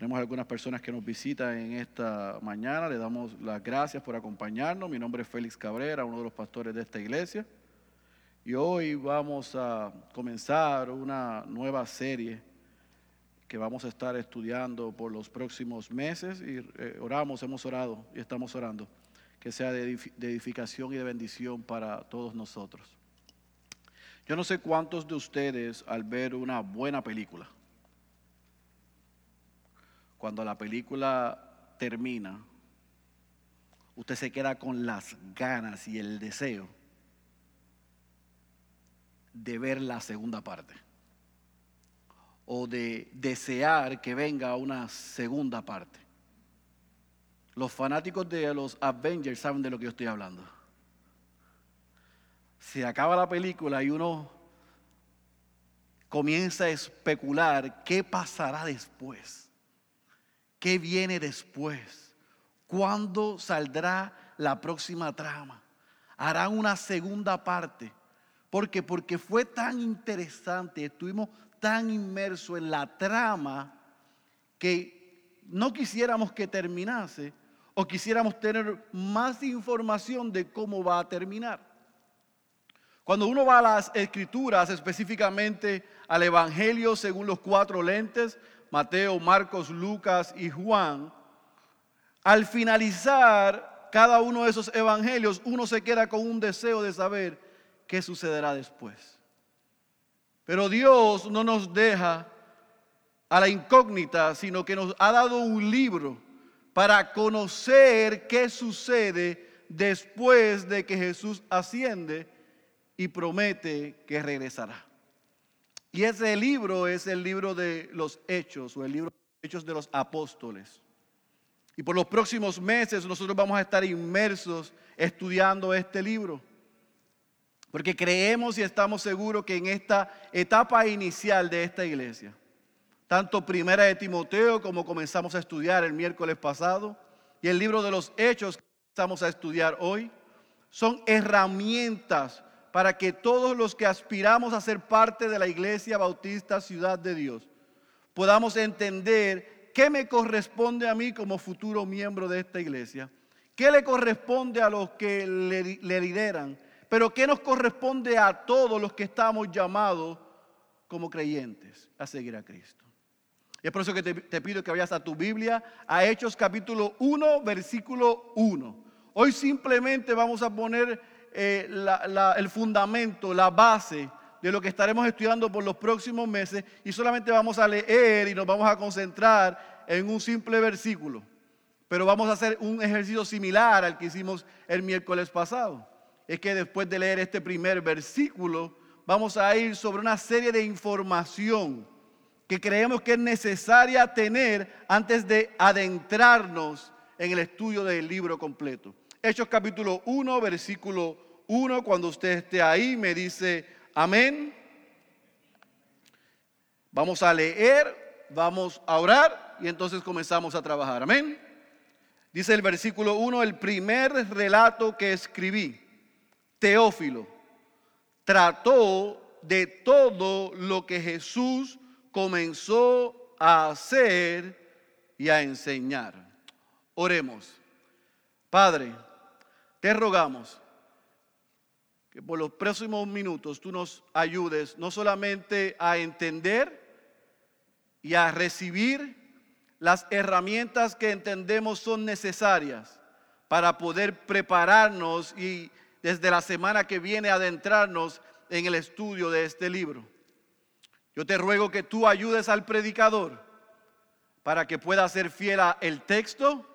Tenemos algunas personas que nos visitan en esta mañana. Le damos las gracias por acompañarnos. Mi nombre es Félix Cabrera, uno de los pastores de esta iglesia. Y hoy vamos a comenzar una nueva serie que vamos a estar estudiando por los próximos meses. Y eh, oramos, hemos orado y estamos orando que sea de edificación y de bendición para todos nosotros. Yo no sé cuántos de ustedes al ver una buena película, cuando la película termina, usted se queda con las ganas y el deseo de ver la segunda parte o de desear que venga una segunda parte. Los fanáticos de los Avengers saben de lo que yo estoy hablando. Se acaba la película y uno comienza a especular qué pasará después. ¿Qué viene después? ¿Cuándo saldrá la próxima trama? ¿Harán una segunda parte? ¿Por qué? Porque fue tan interesante, estuvimos tan inmersos en la trama que no quisiéramos que terminase o quisiéramos tener más información de cómo va a terminar. Cuando uno va a las escrituras, específicamente al Evangelio según los cuatro lentes, Mateo, Marcos, Lucas y Juan, al finalizar cada uno de esos evangelios, uno se queda con un deseo de saber qué sucederá después. Pero Dios no nos deja a la incógnita, sino que nos ha dado un libro para conocer qué sucede después de que Jesús asciende y promete que regresará. Y ese libro es el libro de los hechos o el libro de los hechos de los apóstoles. Y por los próximos meses nosotros vamos a estar inmersos estudiando este libro. Porque creemos y estamos seguros que en esta etapa inicial de esta iglesia, tanto primera de Timoteo como comenzamos a estudiar el miércoles pasado, y el libro de los hechos que comenzamos a estudiar hoy, son herramientas para que todos los que aspiramos a ser parte de la Iglesia Bautista Ciudad de Dios podamos entender qué me corresponde a mí como futuro miembro de esta iglesia, qué le corresponde a los que le, lideran, pero qué nos corresponde a todos los que estamos llamados como creyentes a seguir a Cristo. Y es por eso que te, te pido que vayas a tu Biblia, a Hechos capítulo 1, versículo 1. Hoy simplemente vamos a poner eh, el fundamento, la base de lo que estaremos estudiando por los próximos meses y solamente vamos a leer y nos vamos a concentrar en un simple versículo. Pero vamos a hacer un ejercicio similar al que hicimos el miércoles pasado. Es que después de leer este primer versículo, vamos a ir sobre una serie de información que creemos que es necesaria tener antes de adentrarnos en el estudio del libro completo. Hechos capítulo 1, versículo 1, cuando usted esté ahí, me dice amén. Vamos a leer, vamos a orar y entonces comenzamos a trabajar. Amén. Dice el versículo 1, el primer relato que escribí, Teófilo, trató de todo lo que Jesús comenzó a hacer y a enseñar. Oremos. Padre, te rogamos que por los próximos minutos tú nos ayudes no solamente a entender y a recibir las herramientas que entendemos son necesarias para poder prepararnos y desde la semana que viene adentrarnos en el estudio de este libro. Yo te ruego que tú ayudes al predicador para que pueda ser fiel al texto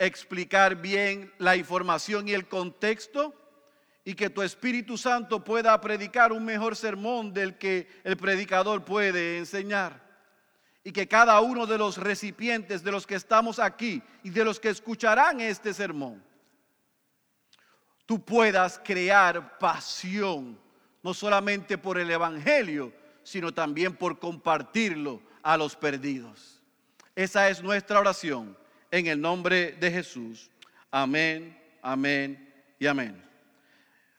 explicar bien la información y el contexto y que tu Espíritu Santo pueda predicar un mejor sermón del que el predicador puede enseñar. Y que cada uno de los recipientes, de los que estamos aquí y de los que escucharán este sermón, tú puedas crear pasión, no solamente por el Evangelio, sino también por compartirlo a los perdidos. Esa es nuestra oración en el nombre de Jesús. Amén, amén y amén.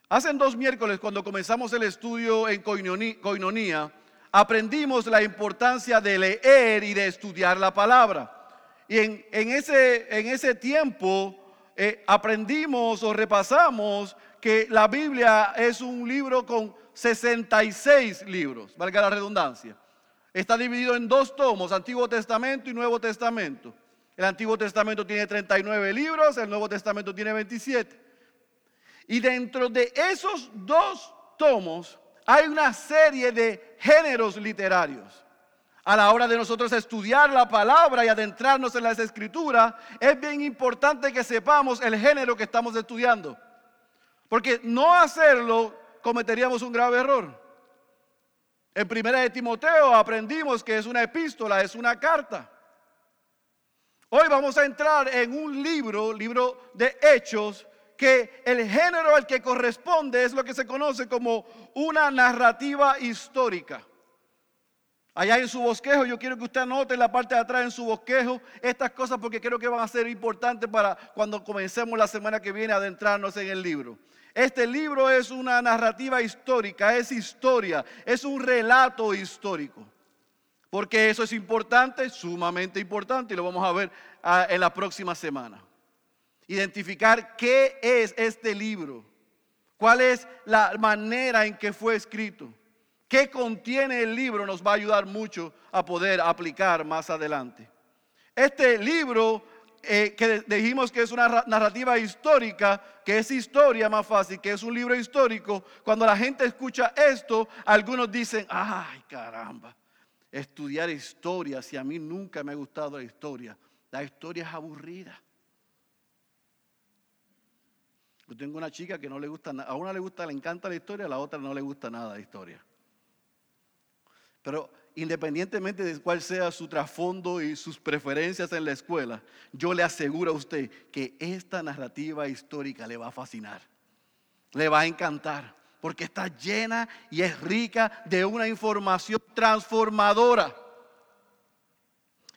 Hace dos miércoles, cuando comenzamos el estudio en Coinonía, aprendimos la importancia de leer y de estudiar la palabra. y en, ese, en ese tiempo eh, aprendimos o repasamos que la Biblia es un libro con 66 libros, valga la redundancia. Está dividido en dos tomos, Antiguo Testamento y Nuevo Testamento. El Antiguo Testamento tiene 39 libros, el Nuevo Testamento tiene 27. Y dentro de esos dos tomos hay una serie de géneros literarios. A la hora de nosotros estudiar la palabra y adentrarnos en las escrituras, es bien importante que sepamos el género que estamos estudiando. Porque no hacerlo cometeríamos un grave error. En primera de Timoteo aprendimos que es una epístola, es una carta. Hoy vamos a entrar en un libro, libro de hechos, que el género al que corresponde es lo que se conoce como una narrativa histórica. Allá en su bosquejo, yo quiero que usted anote en la parte de atrás en su bosquejo estas cosas porque creo que van a ser importantes para cuando comencemos la semana que viene a adentrarnos en el libro. Este libro es una narrativa histórica, es historia, es un relato histórico. Porque eso es importante, sumamente importante, y lo vamos a ver ah, en la próxima semana identificar qué es este libro, cuál es la manera en que fue escrito, qué contiene el libro, nos va a ayudar mucho a poder aplicar más adelante. Este libro eh, que dijimos que es una narrativa histórica, que es historia más fácil, que es un libro histórico, cuando la gente escucha esto, algunos dicen, ay caramba, estudiar historia, si a mí nunca me ha gustado la historia, la historia es aburrida. Yo tengo una chica que no le gusta nada. A una le gusta, le encanta la historia, a la otra no le gusta nada la historia. Pero independientemente de cuál sea su trasfondo y sus preferencias en la escuela, yo le aseguro a usted que esta narrativa histórica le va a fascinar. Le va a encantar. Porque está llena y es rica de una información transformadora.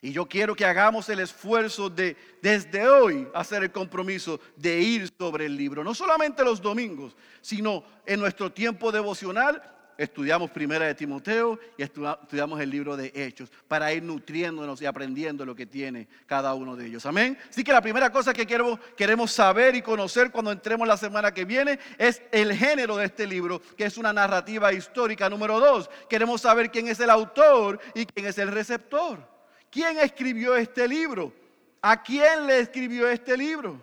Y yo quiero que hagamos el esfuerzo de desde hoy hacer el compromiso de ir sobre el libro. No solamente los domingos, sino en nuestro tiempo devocional. Estudiamos primera de Timoteo y estudiamos el libro de Hechos para ir nutriéndonos y aprendiendo lo que tiene cada uno de ellos. Amén. Así que la primera cosa que queremos, queremos saber y conocer cuando entremos la semana que viene es el género de este libro, que es una narrativa histórica. Número dos, queremos saber quién es el autor y quién es el receptor. ¿Quién escribió este libro? ¿A quién le escribió este libro?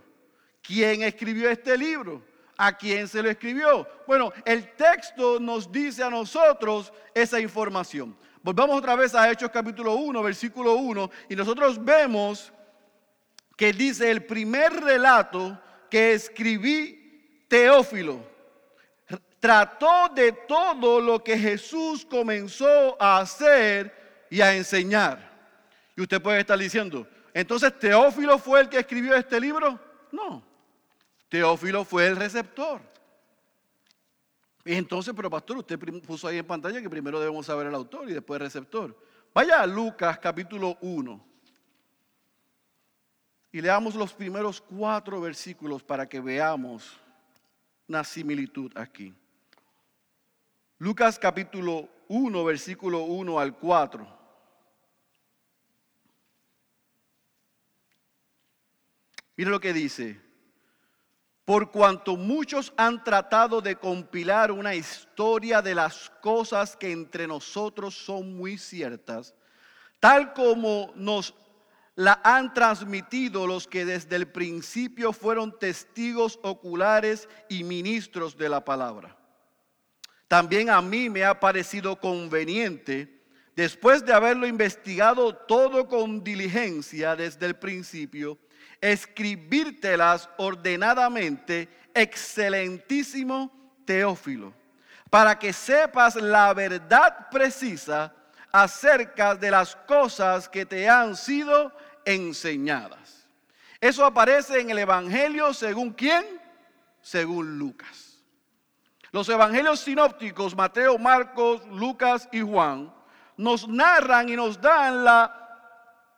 ¿Quién escribió este libro? ¿A quién se lo escribió? Bueno, el texto nos dice a nosotros esa información. Volvamos otra vez a Hechos capítulo 1, versículo 1, y nosotros vemos que dice el primer relato que escribí Teófilo. Trató de todo lo que Jesús comenzó a hacer y a enseñar. Y usted puede estar diciendo, entonces Teófilo fue el que escribió este libro. No, Teófilo fue el receptor. Y entonces, pero pastor, usted puso ahí en pantalla que primero debemos saber el autor y después el receptor. Vaya a Lucas capítulo 1 y leamos los primeros cuatro versículos para que veamos una similitud aquí. Lucas capítulo 1, versículo 1 al 4. Mire lo que dice. Por cuanto muchos han tratado de compilar una historia de las cosas que entre nosotros son muy ciertas, tal como nos la han transmitido los que desde el principio fueron testigos oculares y ministros de la palabra. También a mí me ha parecido conveniente, después de haberlo investigado todo con diligencia desde el principio, escribírtelas ordenadamente, excelentísimo Teófilo, para que sepas la verdad precisa acerca de las cosas que te han sido enseñadas. Eso aparece en el Evangelio según quién? Según Lucas. Los evangelios sinópticos, Mateo, Marcos, Lucas y Juan, nos narran y nos dan la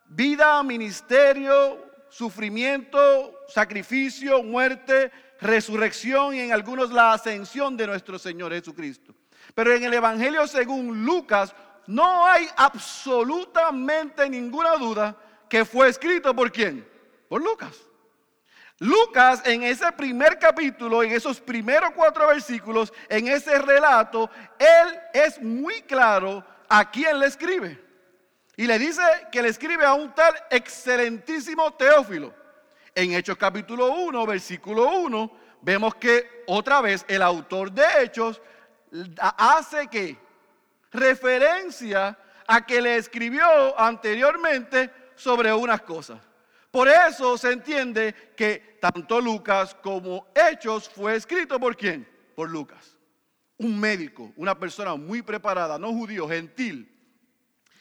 vida, ministerio, sufrimiento, sacrificio, muerte, resurrección y en algunos la ascensión de nuestro Señor Jesucristo. Pero en el Evangelio según Lucas no hay absolutamente ninguna duda que fue escrito por quién? Por Lucas. Lucas en ese primer capítulo, en esos primeros cuatro versículos, en ese relato, él es muy claro a quién le escribe. Y le dice que le escribe a un tal excelentísimo Teófilo. En Hechos capítulo 1, versículo 1, vemos que otra vez el autor de Hechos hace que referencia a que le escribió anteriormente sobre unas cosas. Por eso se entiende que tanto Lucas como Hechos fue escrito por quién? Por Lucas. Un médico, una persona muy preparada, no judío, gentil,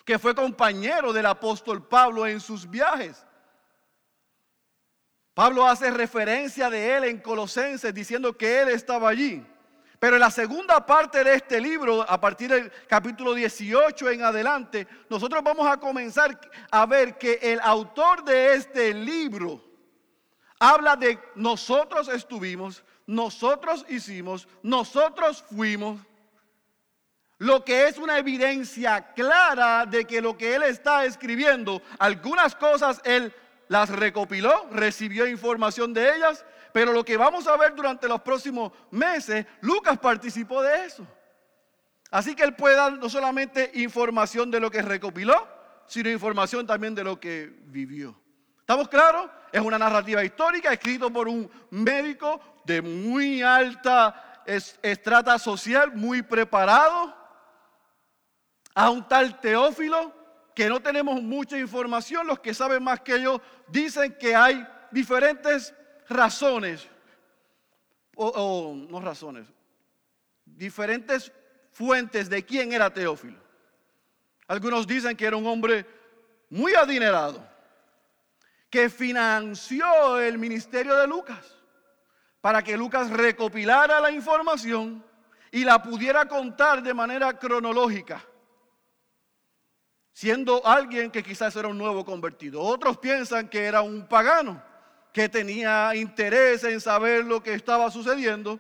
que fue compañero del apóstol Pablo en sus viajes. Pablo hace referencia de él en Colosenses diciendo que él estaba allí. Pero en la segunda parte de este libro, a partir del capítulo 18 en adelante, nosotros vamos a comenzar a ver que el autor de este libro habla de nosotros estuvimos, nosotros hicimos, nosotros fuimos, lo que es una evidencia clara de que lo que él está escribiendo, algunas cosas él las recopiló, recibió información de ellas, pero lo que vamos a ver durante los próximos meses, Lucas participó de eso. Así que él puede dar no solamente información de lo que recopiló, sino información también de lo que vivió. ¿Estamos claros? Es una narrativa histórica escrito por un médico de muy alta estrata social, muy preparado, a un tal Teófilo, que no tenemos mucha información, los que saben más que yo dicen que hay diferentes razones, o, no razones, diferentes fuentes de quién era Teófilo. Algunos dicen que era un hombre muy adinerado, que financió el ministerio de Lucas, para que Lucas recopilara la información y la pudiera contar de manera cronológica, siendo alguien que quizás era un nuevo convertido. Otros piensan que era un pagano que tenía interés en saber lo que estaba sucediendo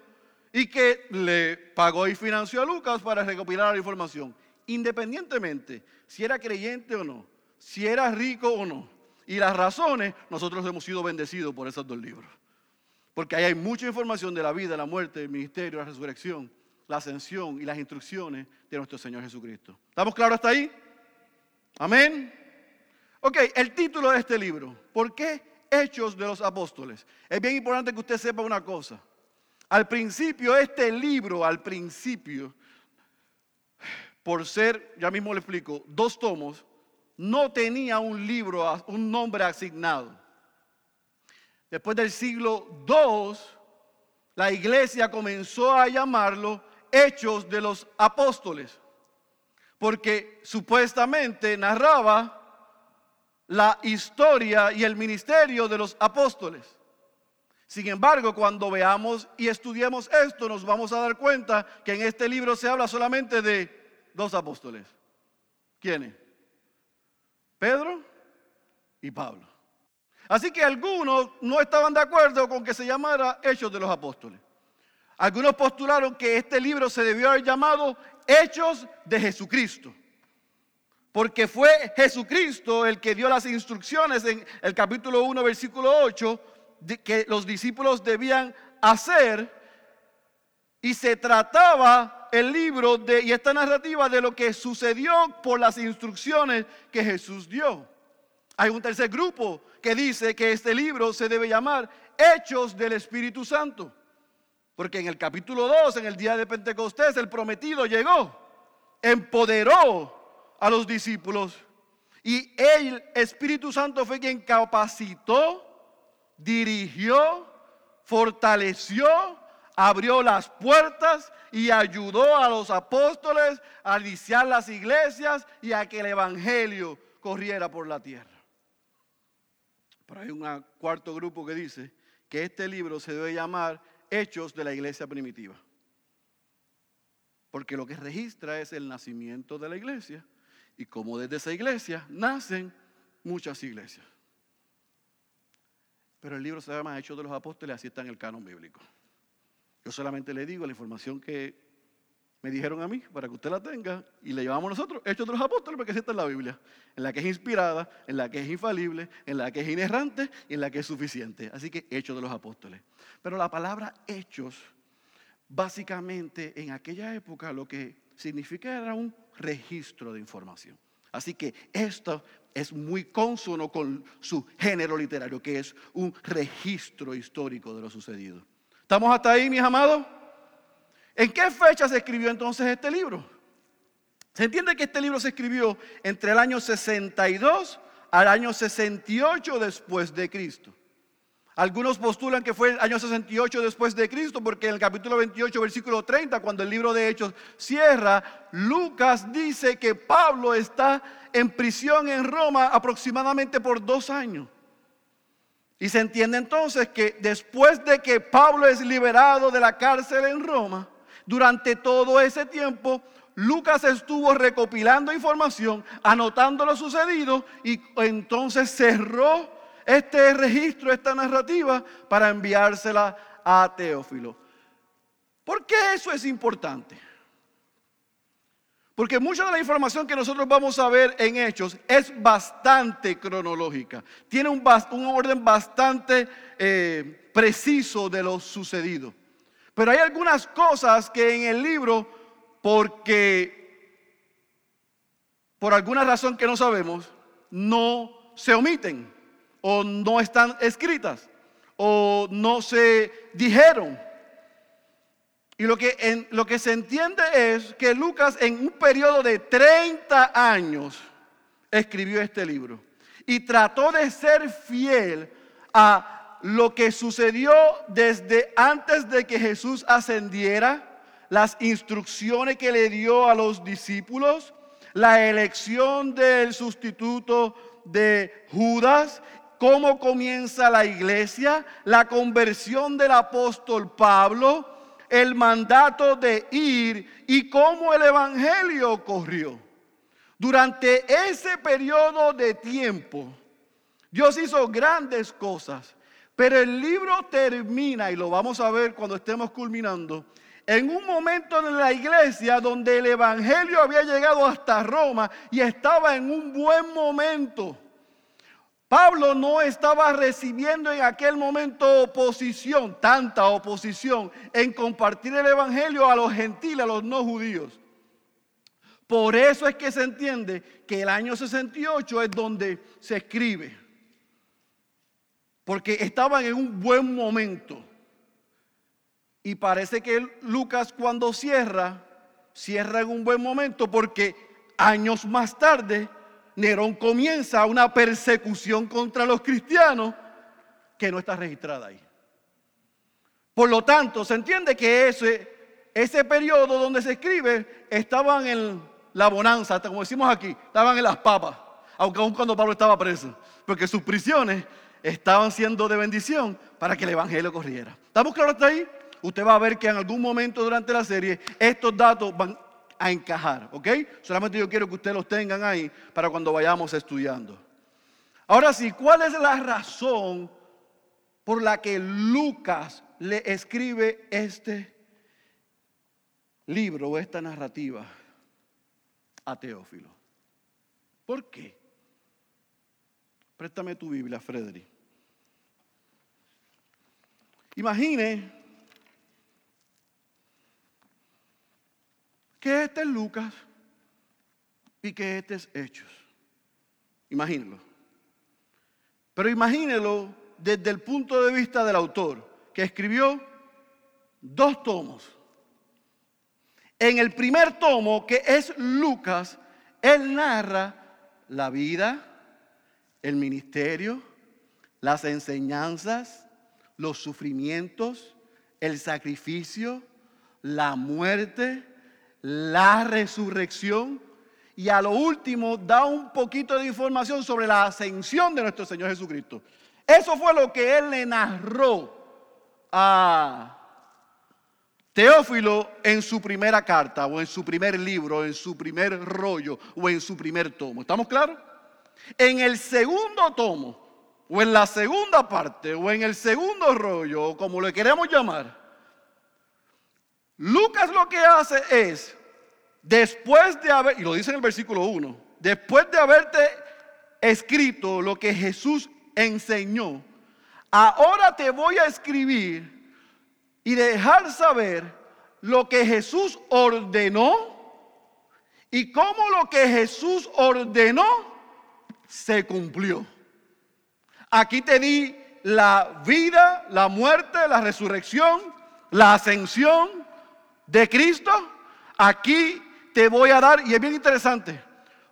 y que le pagó y financió a Lucas para recopilar la información, independientemente si era creyente o no, si era rico o no. Y las razones, nosotros hemos sido bendecidos por esos dos libros. Porque ahí hay mucha información de la vida, la muerte, el ministerio, la resurrección, la ascensión y las instrucciones de nuestro Señor Jesucristo. ¿Estamos claros hasta ahí? Amén. Ok, el título de este libro. ¿Por qué Hechos de los Apóstoles. Es bien importante que usted sepa una cosa. Al principio, este libro, al principio, por ser, ya mismo le explico, dos tomos, no tenía un libro, un nombre asignado. Después del siglo II, la iglesia comenzó a llamarlo Hechos de los Apóstoles, porque supuestamente narraba la historia y el ministerio de los apóstoles. Sin embargo, cuando veamos y estudiemos esto, nos vamos a dar cuenta que en este libro se habla solamente de dos apóstoles. ¿Quiénes? Pedro y Pablo. Así que algunos no estaban de acuerdo con que se llamara Hechos de los Apóstoles. Algunos postularon que este libro se debió haber llamado Hechos de Jesucristo. Porque fue Jesucristo el que dio las instrucciones en el capítulo 1, versículo 8, de que los discípulos debían hacer. Y se trataba el libro de, y esta narrativa de lo que sucedió por las instrucciones que Jesús dio. Hay un tercer grupo que dice que este libro se debe llamar Hechos del Espíritu Santo. Porque en el capítulo 2, en el día de Pentecostés, el prometido llegó, empoderó a los discípulos. Y el Espíritu Santo fue quien capacitó, dirigió, fortaleció, abrió las puertas y ayudó a los apóstoles a iniciar las iglesias y a que el Evangelio corriera por la tierra. Pero hay un cuarto grupo que dice que este libro se debe llamar Hechos de la Iglesia Primitiva. Porque lo que registra es el nacimiento de la iglesia y como desde esa iglesia nacen muchas iglesias. Pero el libro se llama Hechos de los Apóstoles, así está en el canon bíblico. Yo solamente le digo la información que me dijeron a mí, para que usted la tenga, y la llevamos nosotros, Hechos de los Apóstoles, porque está en la Biblia, en la que es inspirada, en la que es infalible, en la que es inerrante y en la que es suficiente. Así que Hechos de los Apóstoles. Pero la palabra Hechos, básicamente en aquella época lo que significa era un registro de información. Así que esto es muy consono con su género literario, que es un registro histórico de lo sucedido. ¿Estamos hasta ahí, mis amados? ¿En qué fecha se escribió entonces este libro? Se entiende que este libro se escribió entre el año 62 al año 68 después de Cristo. Algunos postulan que fue el año 68 después de Cristo porque en el capítulo 28, versículo 30, cuando el libro de Hechos cierra, Lucas dice que Pablo está en prisión en Roma aproximadamente por dos años. Y se entiende entonces que después de que Pablo es liberado de la cárcel en Roma, durante todo ese tiempo, Lucas estuvo recopilando información, anotando lo sucedido y entonces cerró este registro, esta narrativa, para enviársela a Teófilo. ¿Por qué eso es importante? Porque mucha de la información que nosotros vamos a ver en Hechos es bastante cronológica. Tiene un, orden bastante eh, preciso de lo sucedido. Pero hay algunas cosas que en el libro, porque por alguna razón que no sabemos, no se omiten o no están escritas o no se dijeron. Y lo que, lo que se entiende es que Lucas en un periodo de 30 años escribió este libro y trató de ser fiel a lo que sucedió desde antes de que Jesús ascendiera, las instrucciones que le dio a los discípulos, la elección del sustituto de Judas, cómo comienza la iglesia, la conversión del apóstol Pablo, el mandato de ir y cómo el evangelio corrió. Durante ese periodo de tiempo, Dios hizo grandes cosas pero el libro termina, y lo vamos a ver cuando estemos culminando, en un momento en la iglesia donde el Evangelio había llegado hasta Roma y estaba en un buen momento. Pablo no estaba recibiendo en aquel momento oposición, tanta oposición, en compartir el Evangelio a los gentiles, a los no judíos. Por eso es que se entiende que el año 68 es donde se escribe porque estaban en un buen momento. Y parece que Lucas cuando cierra, cierra en un buen momento porque años más tarde Nerón comienza una persecución contra los cristianos que no está registrada ahí. Por lo tanto, se entiende que ese, ese periodo donde se escribe estaban en la bonanza, como decimos aquí, estaban en las papas, aunque aún cuando Pablo estaba preso, porque sus prisiones estaban siendo de bendición para que el Evangelio corriera. ¿Estamos claros hasta ahí? Usted va a ver que en algún momento durante la serie estos datos van a encajar, ¿ok? Solamente yo quiero que ustedes los tengan ahí para cuando vayamos estudiando. Ahora sí, ¿cuál es la razón por la que Lucas le escribe este libro o esta narrativa a Teófilo? ¿Por qué? Préstame tu Biblia, Frederick. Imagine que este es Lucas y que este es Hechos. Imagínelo. Pero imagínelo desde el punto de vista del autor, que escribió dos tomos. En el primer tomo, que es Lucas, él narra la vida, el ministerio, las enseñanzas, los sufrimientos, el sacrificio, la muerte, la resurrección y a lo último da un poquito de información sobre la ascensión de nuestro Señor Jesucristo. Eso fue lo que él le narró a Teófilo en su primera carta o en su primer libro, en su primer rollo o en su primer tomo. ¿Estamos claros? En el segundo tomo o en la segunda parte, o en el segundo rollo, como le queremos llamar, Lucas lo que hace es, después de haber, y lo dice en el versículo 1, después de haberte escrito lo que Jesús enseñó, ahora te voy a escribir y dejar saber lo que Jesús ordenó y cómo lo que Jesús ordenó se cumplió. Aquí te di la vida, la muerte, la resurrección, la ascensión de Cristo. Aquí te voy a dar, y es bien interesante,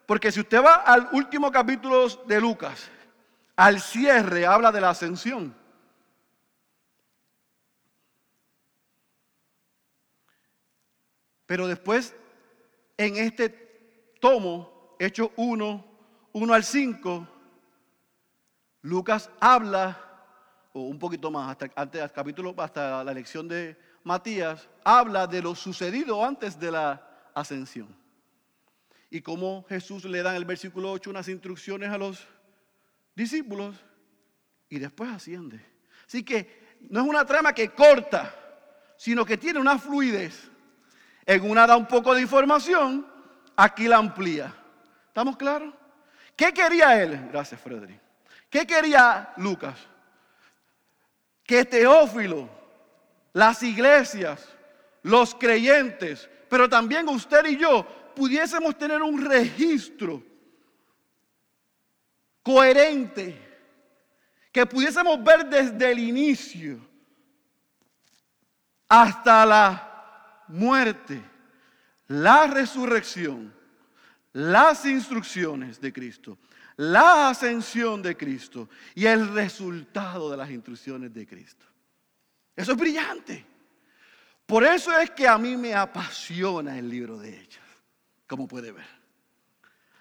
porque si usted va al último capítulo de Lucas, al cierre habla de la ascensión. Pero después, en este tomo, hecho 1, 1 al 5, Lucas habla, o un poquito más, hasta, antes capítulo, hasta la lección de Matías, habla de lo sucedido antes de la ascensión. Y cómo Jesús le da en el versículo 8 unas instrucciones a los discípulos y después asciende. Así que no es una trama que corta, sino que tiene una fluidez. En una da un poco de información, aquí la amplía. ¿Estamos claros? ¿Qué quería él? Gracias, Frederick. ¿Qué quería Lucas? Que Teófilo, las iglesias, los creyentes, pero también usted y yo pudiésemos tener un registro coherente, que pudiésemos ver desde el inicio hasta la muerte, la resurrección, las instrucciones de Cristo, la ascensión de Cristo y el resultado de las instrucciones de Cristo. Eso es brillante. Por eso es que a mí me apasiona el libro de Hechos, como puede ver.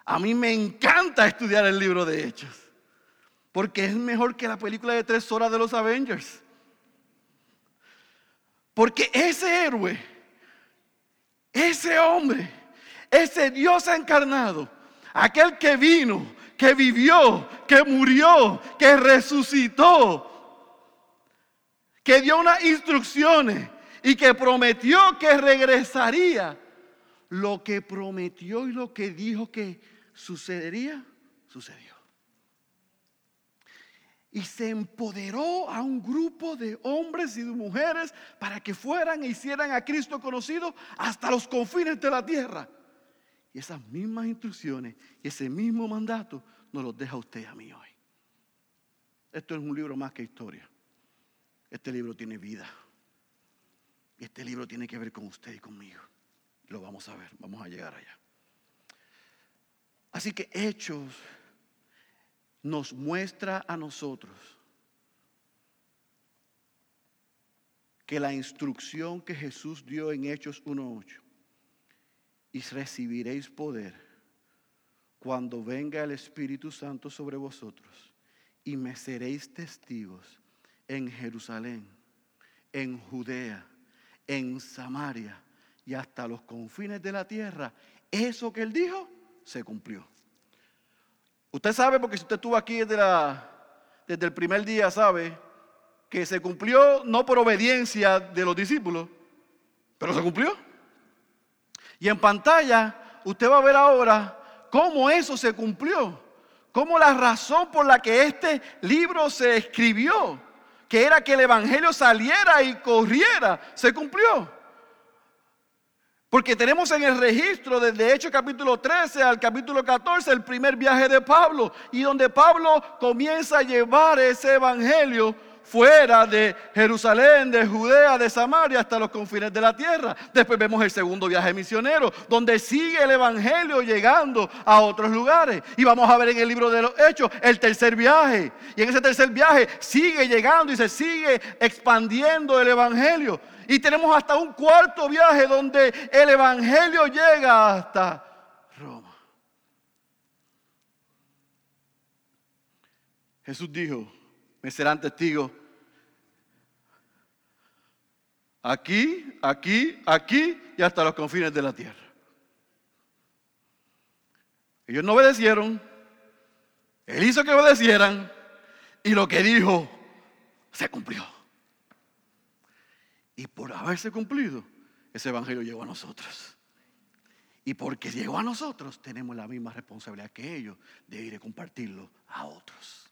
A mí me encanta estudiar el libro de Hechos, porque es mejor que la película de tres horas de los Avengers. Porque ese héroe ese hombre, ese Dios encarnado, aquel que vino, que vivió, que murió, que resucitó, que dio unas instrucciones y que prometió que regresaría, lo que prometió y lo que dijo que sucedería, sucedió y se empoderó a un grupo de hombres y de mujeres para que fueran e hicieran a Cristo conocido hasta los confines de la tierra. Y esas mismas instrucciones y ese mismo mandato nos los deja usted a mí hoy. Esto es un libro más que historia. Este libro tiene vida. Y este libro tiene que ver con usted y conmigo. Lo vamos a ver, vamos a llegar allá. Así que hechos nos muestra a nosotros que la instrucción que Jesús dio en Hechos 1.8, y recibiréis poder cuando venga el Espíritu Santo sobre vosotros, y me seréis testigos en Jerusalén, en Judea, en Samaria y hasta los confines de la tierra. Eso que él dijo se cumplió. Usted sabe, porque si usted estuvo aquí desde, desde el primer día, sabe que se cumplió no por obediencia de los discípulos, pero se cumplió. Y en pantalla usted va a ver ahora cómo eso se cumplió, cómo la razón por la que este libro se escribió, que era que el Evangelio saliera y corriera, se cumplió. Porque tenemos en el registro desde Hechos capítulo 13 al capítulo 14 el primer viaje de Pablo y donde Pablo comienza a llevar ese evangelio fuera de Jerusalén, de Judea, de Samaria hasta los confines de la tierra. Después vemos el segundo viaje misionero, donde sigue el Evangelio llegando a otros lugares. Y vamos a ver en el libro de los Hechos el tercer viaje. Y en ese tercer viaje sigue llegando y se sigue expandiendo el Evangelio. Y tenemos hasta un cuarto viaje donde el Evangelio llega hasta Roma. Jesús dijo, me serán testigos aquí, aquí, aquí y hasta los confines de la tierra. Ellos no obedecieron, Él hizo que obedecieran y lo que dijo se cumplió. Y por haberse cumplido, ese evangelio llegó a nosotros. Y porque llegó a nosotros, tenemos la misma responsabilidad que ellos de ir a compartirlo a otros.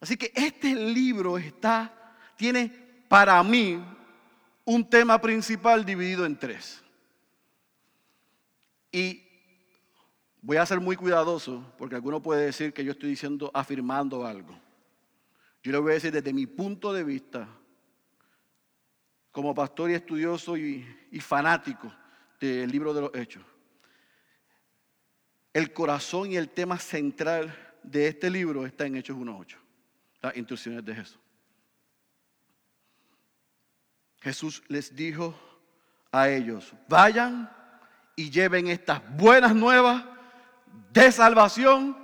Así que este libro está, tiene para mí un tema principal dividido en tres. Y voy a ser muy cuidadoso porque alguno puede decir que yo estoy diciendo, afirmando algo. Yo le voy a decir desde mi punto de vista, como pastor y estudioso y, y fanático del libro de los Hechos. El corazón y el tema central de este libro está en Hechos 1.8, las instrucciones de Jesús. Jesús les dijo a ellos, vayan y lleven estas buenas nuevas de salvación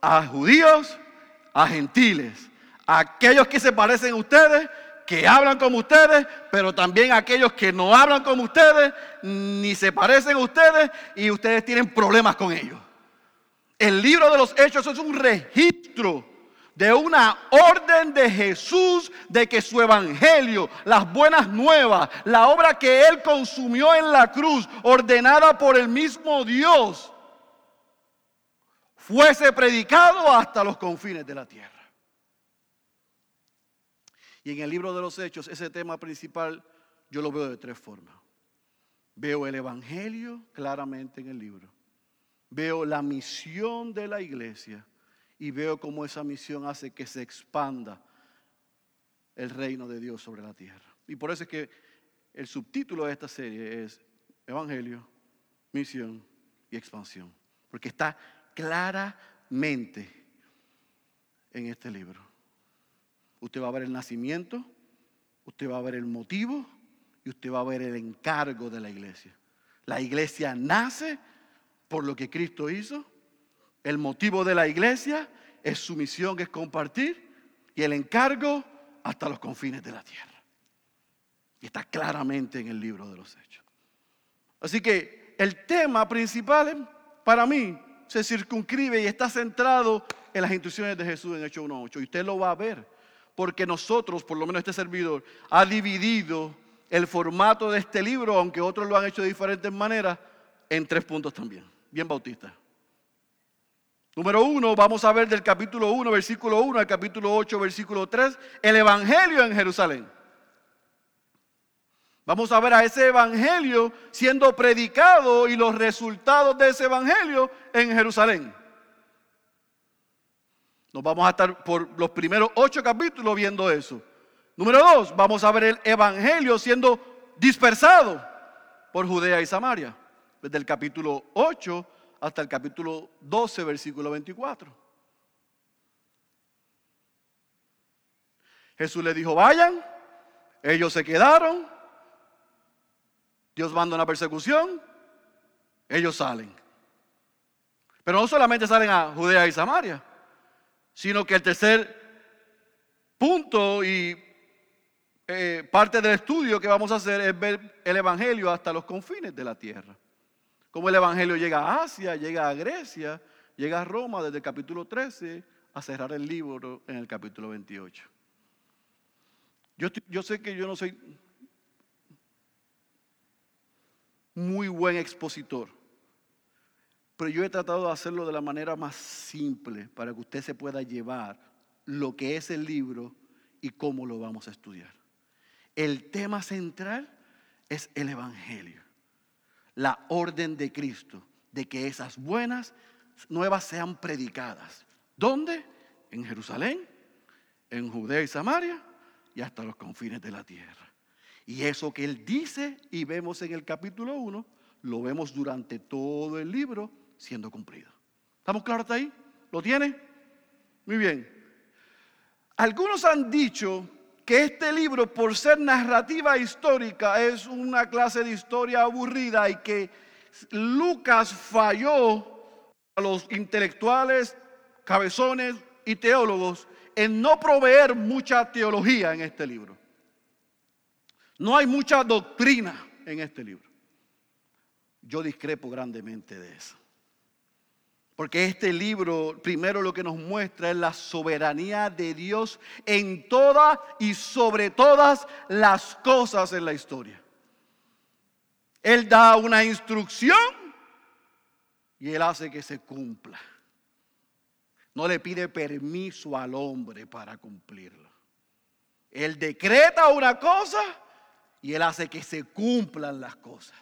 a judíos, a gentiles, a aquellos que se parecen a ustedes, que hablan como ustedes, pero también a aquellos que no hablan como ustedes, ni se parecen a ustedes y ustedes tienen problemas con ellos. El libro de los hechos es un registro de una orden de Jesús de que su evangelio, las buenas nuevas, la obra que él consumió en la cruz, ordenada por el mismo Dios, fuese predicado hasta los confines de la tierra. Y en el libro de los Hechos, ese tema principal yo lo veo de tres formas. Veo el Evangelio claramente en el libro. Veo la misión de la iglesia y veo cómo esa misión hace que se expanda el reino de Dios sobre la tierra. Y por eso es que el subtítulo de esta serie es Evangelio, Misión y Expansión. Porque está claramente en este libro. Usted va a ver el nacimiento, usted va a ver el motivo y usted va a ver el encargo de la iglesia. La iglesia nace por lo que Cristo hizo el motivo de la iglesia es su misión, es compartir, y el encargo hasta los confines de la tierra. Y está claramente en el libro de los Hechos. Así que el tema principal para mí se circunscribe y está centrado en las instrucciones de Jesús en Hechos 1.8. Y usted lo va a ver, porque nosotros, por lo menos este servidor, ha dividido el formato de este libro, aunque otros lo han hecho de diferentes maneras, en tres puntos también. Bien bautista. Número uno, vamos a ver del capítulo 1, versículo 1 al capítulo 8, versículo 3, el Evangelio en Jerusalén. Vamos a ver a ese Evangelio siendo predicado y los resultados de ese Evangelio en Jerusalén. Nos vamos a estar por los primeros ocho capítulos viendo eso. Número dos, vamos a ver el Evangelio siendo dispersado por Judea y Samaria. Desde el capítulo 8 hasta el capítulo 12, versículo 24. Jesús le dijo, vayan, ellos se quedaron, Dios manda una persecución, ellos salen. Pero no solamente salen a Judea y Samaria, sino que el tercer punto y eh, parte del estudio que vamos a hacer es ver el Evangelio hasta los confines de la tierra. Como el Evangelio llega a Asia, llega a Grecia, llega a Roma desde el capítulo 13 a cerrar el libro en el capítulo 28. Yo, yo sé que yo no soy muy buen expositor, pero yo he tratado de hacerlo de la manera más simple para que usted se pueda llevar lo que es el libro y cómo lo vamos a estudiar. El tema central es el Evangelio la orden de Cristo, de que esas buenas nuevas sean predicadas. ¿Dónde? En Jerusalén, en Judea y Samaria y hasta los confines de la tierra. Y eso que él dice y vemos en el capítulo 1, lo vemos durante todo el libro siendo cumplido. ¿Estamos claros hasta ahí? ¿Lo tiene? Muy bien. Algunos han dicho que este libro, por ser narrativa histórica, es una clase de historia aburrida y que Lucas falló a los intelectuales, cabezones y teólogos en no proveer mucha teología en este libro. No hay mucha doctrina en este libro. Yo discrepo grandemente de eso. Porque este libro primero lo que nos muestra es la soberanía de Dios en todas y sobre todas las cosas en la historia. Él da una instrucción y Él hace que se cumpla. No le pide permiso al hombre para cumplirlo. Él decreta una cosa y Él hace que se cumplan las cosas.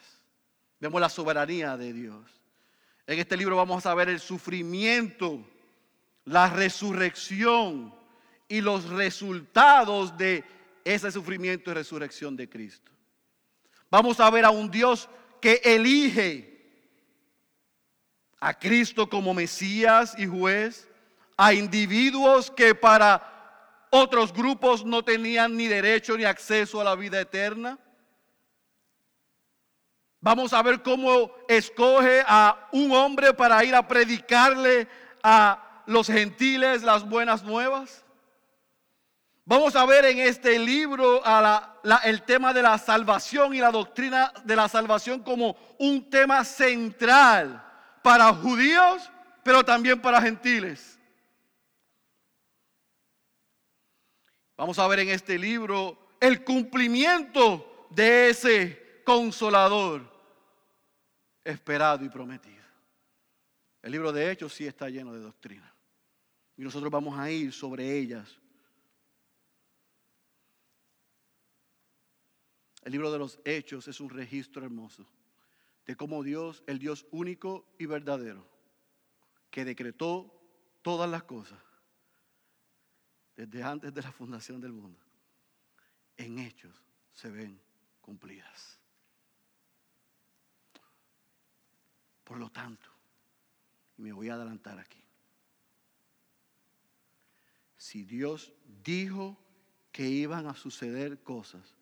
Vemos la soberanía de Dios. En este libro vamos a ver el sufrimiento, la resurrección y los resultados de ese sufrimiento y resurrección de Cristo. Vamos a ver a un Dios que elige a Cristo como Mesías y juez, a individuos que para otros grupos no tenían ni derecho ni acceso a la vida eterna. Vamos a ver cómo escoge a un hombre para ir a predicarle a los gentiles las buenas nuevas. Vamos a ver en este libro el tema de la salvación y la doctrina de la salvación como un tema central para judíos, pero también para gentiles. Vamos a ver en este libro el cumplimiento de ese consolador esperado y prometido. El libro de Hechos sí está lleno de doctrina. Y nosotros vamos a ir sobre ellas. El libro de los Hechos es un registro hermoso de cómo Dios, el Dios único y verdadero, que decretó todas las cosas desde antes de la fundación del mundo, en hechos se ven cumplidas. Por lo tanto, y me voy a adelantar aquí, si Dios dijo que iban a suceder cosas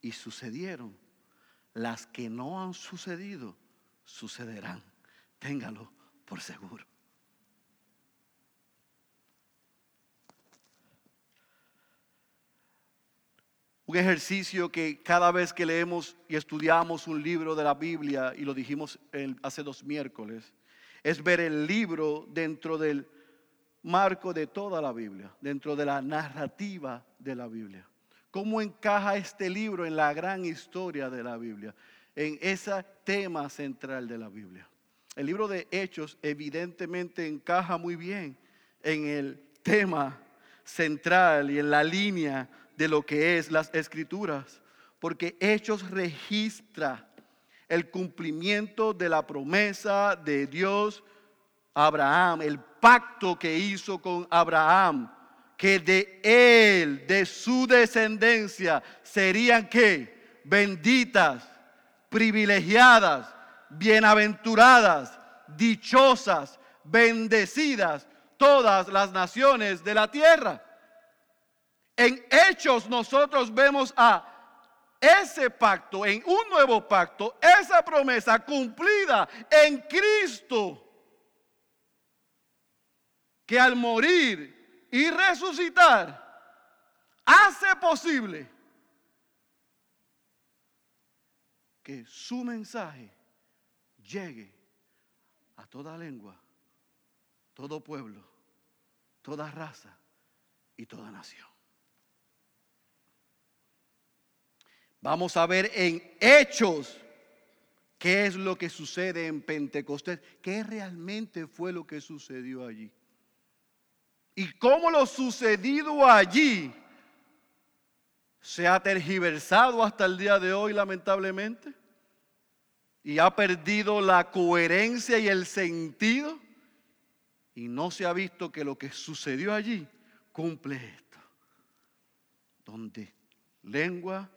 y sucedieron, las que no han sucedido sucederán. Téngalo por seguro. Un ejercicio que cada vez que leemos y estudiamos un libro de la Biblia, y lo dijimos hace dos miércoles, es ver el libro dentro del marco de toda la Biblia, dentro de la narrativa de la Biblia. ¿Cómo encaja este libro en la gran historia de la Biblia? En ese tema central de la Biblia. El libro de Hechos evidentemente encaja muy bien en el tema central y en la línea de lo que es las escrituras, porque Hechos registra el cumplimiento de la promesa de Dios a Abraham, el pacto que hizo con Abraham, que de él, de su descendencia, serían que benditas, privilegiadas, bienaventuradas, dichosas, bendecidas todas las naciones de la tierra. En hechos nosotros vemos a ese pacto, en un nuevo pacto, esa promesa cumplida en Cristo, que al morir y resucitar, hace posible que su mensaje llegue a toda lengua, todo pueblo, toda raza y toda nación. Vamos a ver en hechos qué es lo que sucede en Pentecostés, qué realmente fue lo que sucedió allí. Y cómo lo sucedido allí se ha tergiversado hasta el día de hoy, lamentablemente, y ha perdido la coherencia y el sentido, y no se ha visto que lo que sucedió allí cumple esto, donde lengua,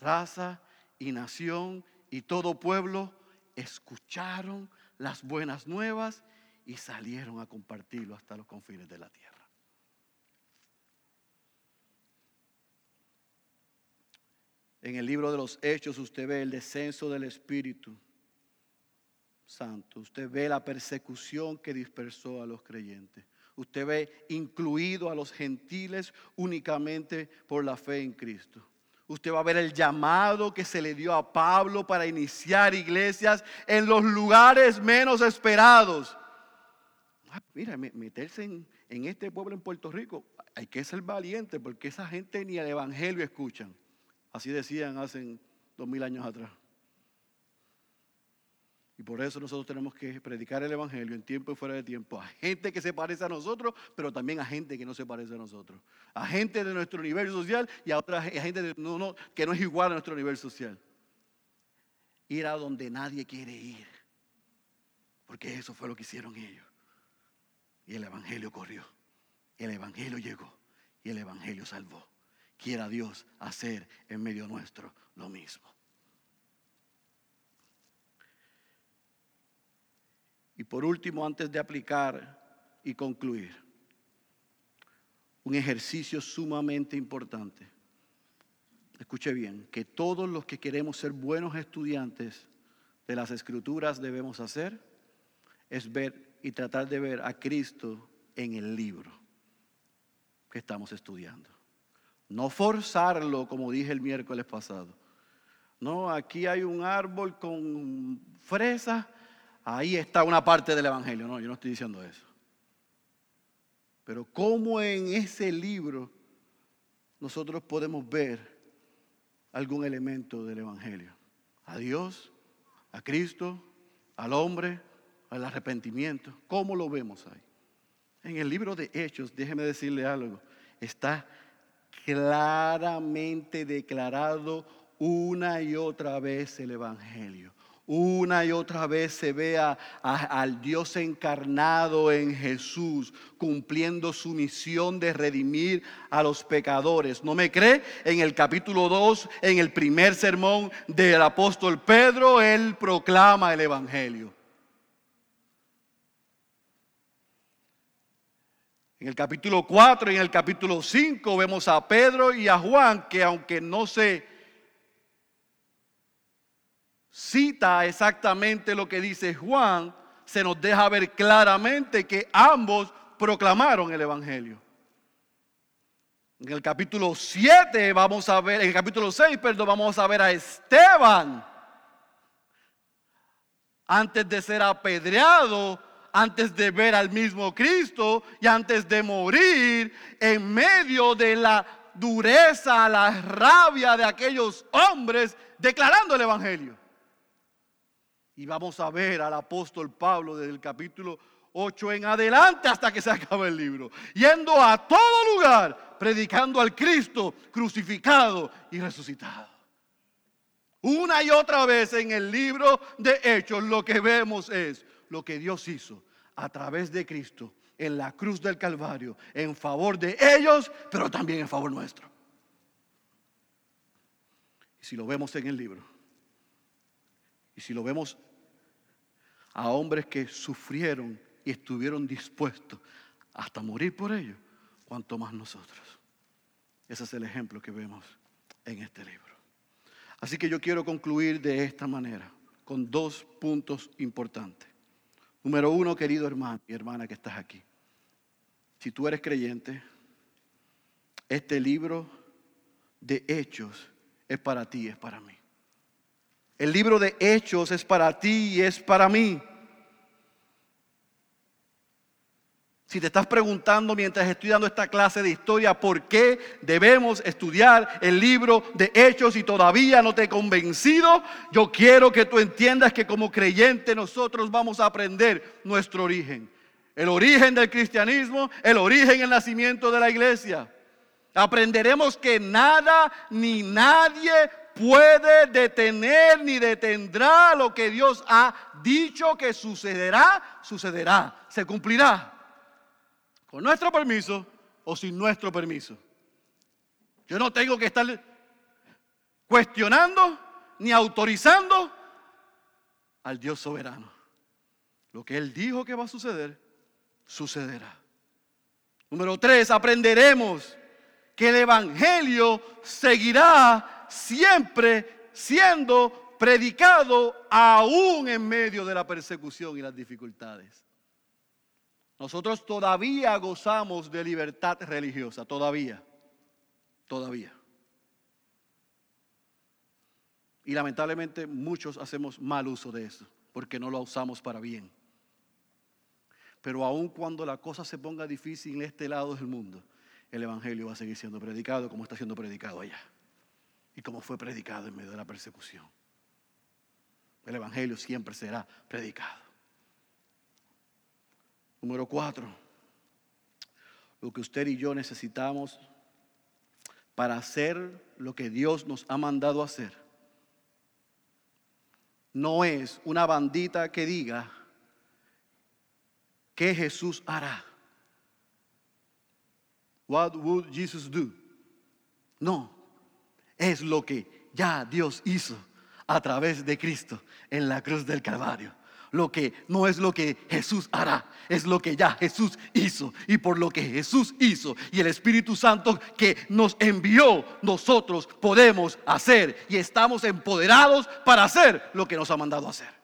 raza y nación y todo pueblo escucharon las buenas nuevas y salieron a compartirlo hasta los confines de la tierra. En el libro de los Hechos usted ve el descenso del Espíritu Santo. Usted ve la persecución que dispersó a los creyentes. Usted ve incluido a los gentiles únicamente por la fe en Cristo. Usted va a ver el llamado que se le dio a Pablo para iniciar iglesias en los lugares menos esperados. Ah, mira, meterse en, este pueblo en Puerto Rico, hay que ser valiente porque esa gente ni el evangelio escuchan. Así decían hace dos mil años atrás. Y por eso nosotros tenemos que predicar el Evangelio en tiempo y fuera de tiempo a gente que se parece a nosotros, pero también a gente que no se parece a nosotros. A gente de nuestro nivel social y a otra gente que no es igual a nuestro nivel social. Ir a donde nadie quiere ir. Porque eso fue lo que hicieron ellos. Y el Evangelio corrió. El Evangelio llegó. Y el Evangelio salvó. Quiera Dios hacer en medio nuestro lo mismo. Y por último, antes de aplicar y concluir, un ejercicio sumamente importante. Escuche bien, que todos los que queremos ser buenos estudiantes de las escrituras debemos hacer es ver y tratar de ver a Cristo en el libro que estamos estudiando. No forzarlo, como dije el miércoles pasado. No, aquí hay un árbol con fresas Ahí está una parte del Evangelio. No, yo no estoy diciendo eso. Pero cómo en ese libro nosotros podemos ver algún elemento del Evangelio. A Dios, a Cristo, al hombre, al arrepentimiento. ¿Cómo lo vemos ahí? En el libro de Hechos, déjeme decirle algo, está claramente declarado una y otra vez el Evangelio. Una y otra vez se ve al Dios encarnado en Jesús cumpliendo su misión de redimir a los pecadores. ¿No me cree? En el capítulo 2, en el primer sermón del apóstol Pedro, él proclama el Evangelio. En el capítulo 4 y en el capítulo 5 vemos a Pedro y a Juan que aunque no se cita exactamente lo que dice Juan, se nos deja ver claramente que ambos proclamaron el Evangelio. En el capítulo 7 vamos a ver, en el capítulo 6, perdón, vamos a ver a Esteban. Antes de ser apedreado, antes de ver al mismo Cristo y antes de morir, en medio de la dureza, la rabia de aquellos hombres, declarando el Evangelio. Y vamos a ver al apóstol Pablo desde el capítulo 8 en adelante hasta que se acabe el libro. Yendo a todo lugar, predicando al Cristo crucificado y resucitado. Una y otra vez en el libro de Hechos lo que vemos es lo que Dios hizo a través de Cristo en la cruz del Calvario en favor de ellos, pero también en favor nuestro. Y si lo vemos en el libro, y si lo vemos a hombres que sufrieron y estuvieron dispuestos hasta morir por ellos, cuanto más nosotros. Ese es el ejemplo que vemos en este libro. Así que yo quiero concluir de esta manera, con dos puntos importantes. Número uno, querido hermano y hermana que estás aquí. Si tú eres creyente, este libro de hechos es para ti, es para mí. El libro de Hechos es para ti y es para mí. Si te estás preguntando mientras estoy dando esta clase de historia por qué debemos estudiar el libro de Hechos y todavía no te he convencido, yo quiero que tú entiendas que como creyente nosotros vamos a aprender nuestro origen. El origen del cristianismo, el origen del nacimiento de la iglesia. Aprenderemos que nada ni nadie puede detener ni detendrá lo que Dios ha dicho que sucederá, sucederá, se cumplirá. Con nuestro permiso o sin nuestro permiso. Yo no tengo que estar cuestionando ni autorizando al Dios soberano. Lo que Él dijo que va a suceder, sucederá. Número tres, aprenderemos que el Evangelio seguirá siempre siendo predicado aún en medio de la persecución y las dificultades. Nosotros todavía gozamos de libertad religiosa, todavía, todavía. Y lamentablemente muchos hacemos mal uso de eso, porque no lo usamos para bien. Pero aun cuando la cosa se ponga difícil en este lado del mundo, el Evangelio va a seguir siendo predicado como está siendo predicado allá y como fue predicado en medio de la persecución. el Evangelio siempre será predicado. Número cuatro, lo que usted y yo necesitamos para hacer lo que Dios nos ha mandado hacer no es una bandita que diga que Jesús hará. What would Jesus do? No, es lo que ya Dios hizo a través de Cristo en la cruz del Calvario. Lo que no es lo que Jesús hará, es lo que ya Jesús hizo. Y por lo que Jesús hizo y el Espíritu Santo que nos envió, nosotros podemos hacer y estamos empoderados para hacer lo que nos ha mandado hacer.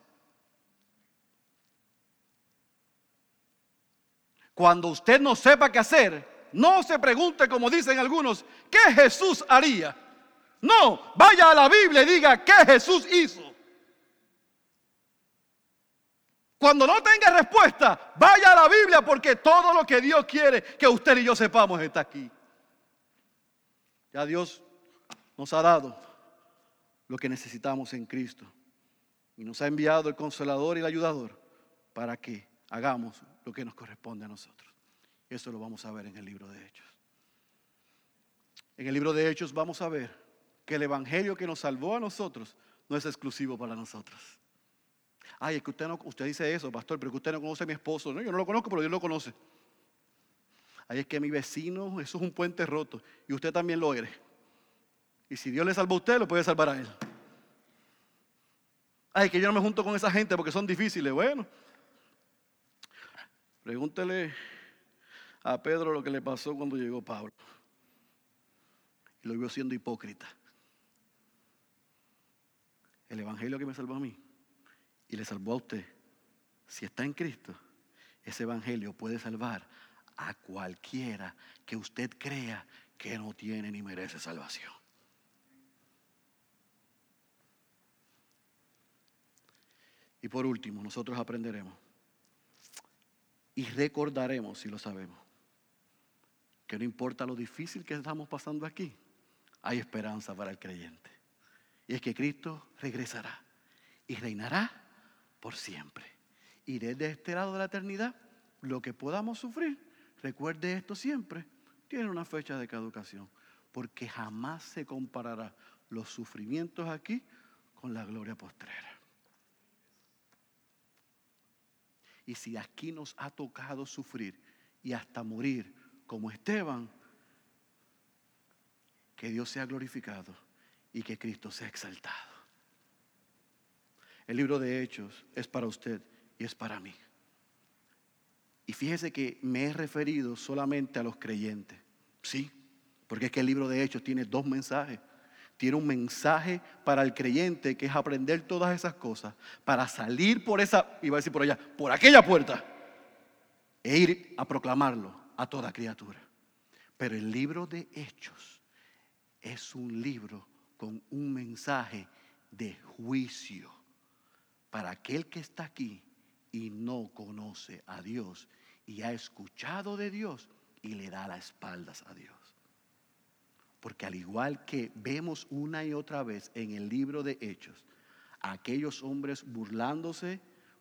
Cuando usted no sepa qué hacer, no se pregunte como dicen algunos, ¿qué Jesús haría? No, vaya a la Biblia y diga, ¿qué Jesús hizo? Cuando no tenga respuesta, vaya a la Biblia porque todo lo que Dios quiere que usted y yo sepamos está aquí. Ya Dios nos ha dado lo que necesitamos en Cristo y nos ha enviado el consolador y el ayudador para que hagamos lo que nos corresponde a nosotros. Eso lo vamos a ver en el libro de Hechos. En el libro de Hechos vamos a ver que el Evangelio que nos salvó a nosotros no es exclusivo para nosotros. Ay, es que usted, no, usted dice eso, pastor, pero que usted no conoce a mi esposo. No, yo no lo conozco, pero Dios lo conoce. Ay, es que mi vecino, eso es un puente roto. Y usted también lo eres. Y si Dios le salvó a usted, lo puede salvar a él. Ay, que yo no me junto con esa gente porque son difíciles. Bueno, pregúntele a Pedro lo que le pasó cuando llegó Pablo. Y lo vio siendo hipócrita. El evangelio que me salvó a mí y le salvó a usted, si está en Cristo, ese evangelio puede salvar a cualquiera que usted crea que no tiene ni merece salvación. Y por último, nosotros aprenderemos y recordaremos, si lo sabemos, que no importa lo difícil que estamos pasando aquí, hay esperanza para el creyente. Y es que Cristo regresará y reinará por siempre. Y desde este lado de la eternidad, lo que podamos sufrir, recuerde esto siempre, tiene una fecha de caducación, porque jamás se comparará los sufrimientos aquí con la gloria postrera. Y si aquí nos ha tocado sufrir y hasta morir como Esteban, que Dios sea glorificado y que Cristo sea exaltado. El libro de Hechos es para usted y es para mí. Y fíjese que me he referido solamente a los creyentes. Sí, porque es que el libro de Hechos tiene dos mensajes. Tiene un mensaje para el creyente que es aprender todas esas cosas, para salir por esa, iba a decir por allá, por aquella puerta, e ir a proclamarlo a toda criatura. Pero el libro de Hechos es un libro con un mensaje de juicio para aquel que está aquí y no conoce a Dios y ha escuchado de Dios y le da las espaldas a Dios. Porque al igual que vemos una y otra vez en el libro de Hechos, aquellos hombres burlándose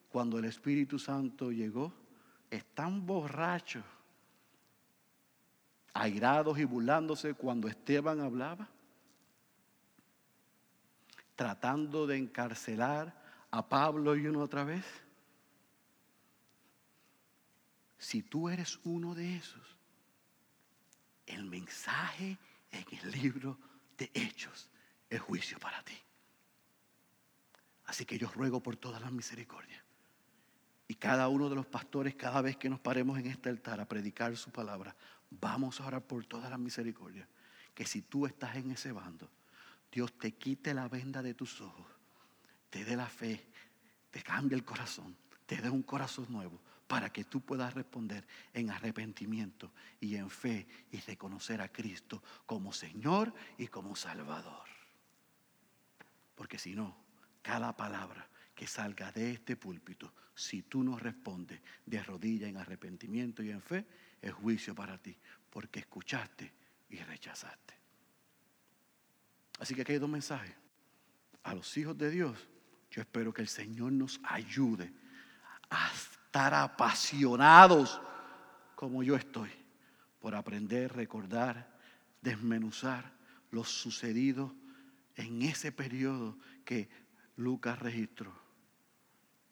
cuando el Espíritu Santo llegó, están borrachos, airados y burlándose cuando Esteban hablaba, tratando de encarcelar a Pablo y uno otra vez? Si tú eres uno de esos, el mensaje en el libro de Hechos es juicio para ti. Así que yo ruego por todas las misericordias. Y cada uno de los pastores, cada vez que nos paremos en este altar a predicar su palabra, vamos a orar por todas las misericordias. Que si tú estás en ese bando, Dios te quite la venda de tus ojos te dé la fe, te cambie el corazón, te dé un corazón nuevo para que tú puedas responder en arrepentimiento y en fe y reconocer a Cristo como Señor y como Salvador. Porque si no, cada palabra que salga de este púlpito, si tú no respondes de rodilla en arrepentimiento y en fe, es juicio para ti, porque escuchaste y rechazaste. Así que aquí hay dos mensajes. A los hijos de Dios Yo espero que el Señor nos ayude a estar apasionados como yo estoy por aprender, recordar, desmenuzar lo sucedido en ese periodo que Lucas registró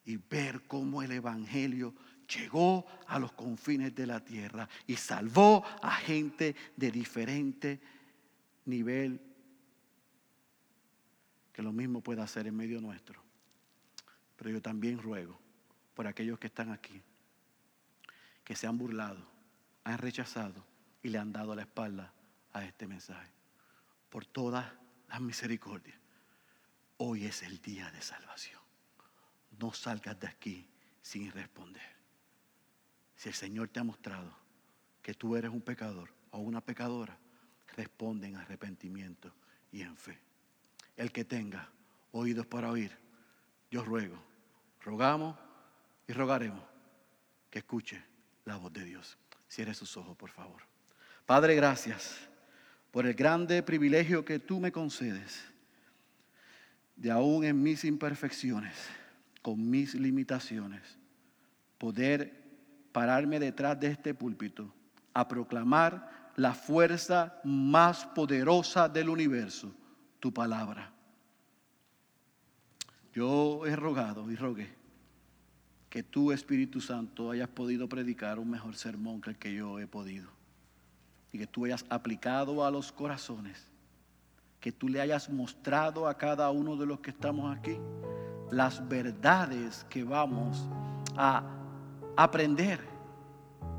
y ver cómo el Evangelio llegó a los confines de la tierra y salvó a gente de diferente nivel lo mismo pueda hacer en medio nuestro. Pero yo también ruego por aquellos que están aquí, que se han burlado, han rechazado y le han dado la espalda a este mensaje. Por todas las misericordias. Hoy es el día de salvación. No salgas de aquí sin responder. Si el Señor te ha mostrado que tú eres un pecador o una pecadora, responde en arrepentimiento y en fe. El que tenga oídos para oír, yo ruego, rogamos y rogaremos que escuche la voz de Dios. Cierre sus ojos, por favor. Padre, gracias por el grande privilegio que tú me concedes de aún en mis imperfecciones, con mis limitaciones, poder pararme detrás de este púlpito a proclamar la fuerza más poderosa del universo, tu palabra. Yo he rogado y rogué que tú, Espíritu Santo, hayas podido predicar un mejor sermón que el que yo he podido. Y que tú hayas aplicado a los corazones, que tú le hayas mostrado a cada uno de los que estamos aquí las verdades que vamos a aprender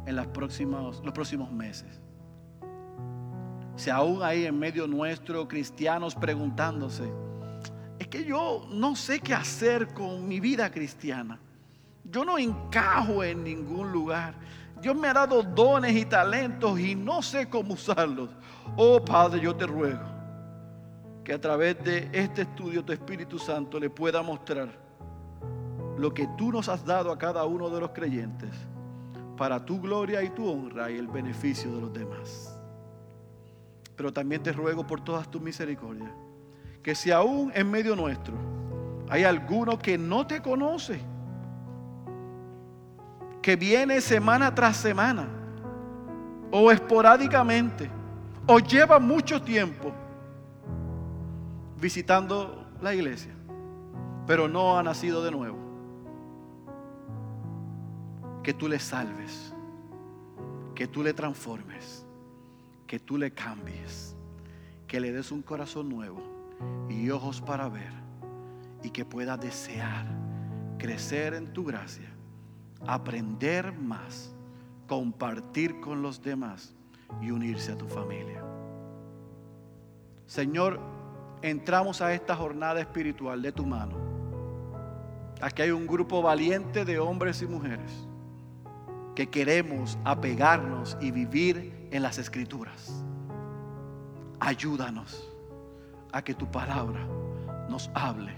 en los próximos, los próximos meses. Si aún hay en medio nuestro cristianos preguntándose, es que yo no sé qué hacer con mi vida cristiana. Yo no encajo en ningún lugar. Dios me ha dado dones y talentos y no sé cómo usarlos. Oh Padre, yo te ruego que a través de este estudio tu Espíritu Santo le pueda mostrar lo que tú nos has dado a cada uno de los creyentes para tu gloria y tu honra y el beneficio de los demás. Pero también te ruego por todas tus misericordias, que si aún en medio nuestro hay alguno que no te conoce, que viene semana tras semana o esporádicamente o lleva mucho tiempo visitando la iglesia, pero no ha nacido de nuevo. Que tú le salves, que tú le transformes, que tú le cambies, que le des un corazón nuevo y ojos para ver y que pueda desear crecer en tu gracia aprender más, compartir con los demás y unirse a tu familia. Señor, entramos a esta jornada espiritual de tu mano. Aquí hay un grupo valiente de hombres y mujeres que queremos apegarnos y vivir en las escrituras. Ayúdanos a que tu palabra nos hable,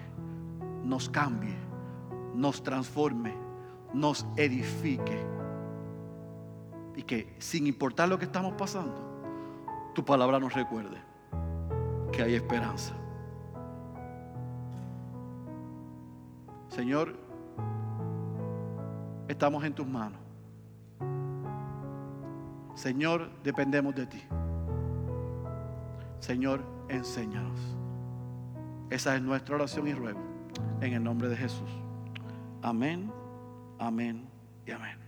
nos cambie, nos transforme nos edifique. Y que sin importar lo que estamos pasando, tu palabra nos recuerde que hay esperanza. Señor, estamos en tus manos. Señor, dependemos de ti. Señor, enséñanos. Esa es nuestra oración y ruego. En el nombre de Jesús. Amén. Amén y amén.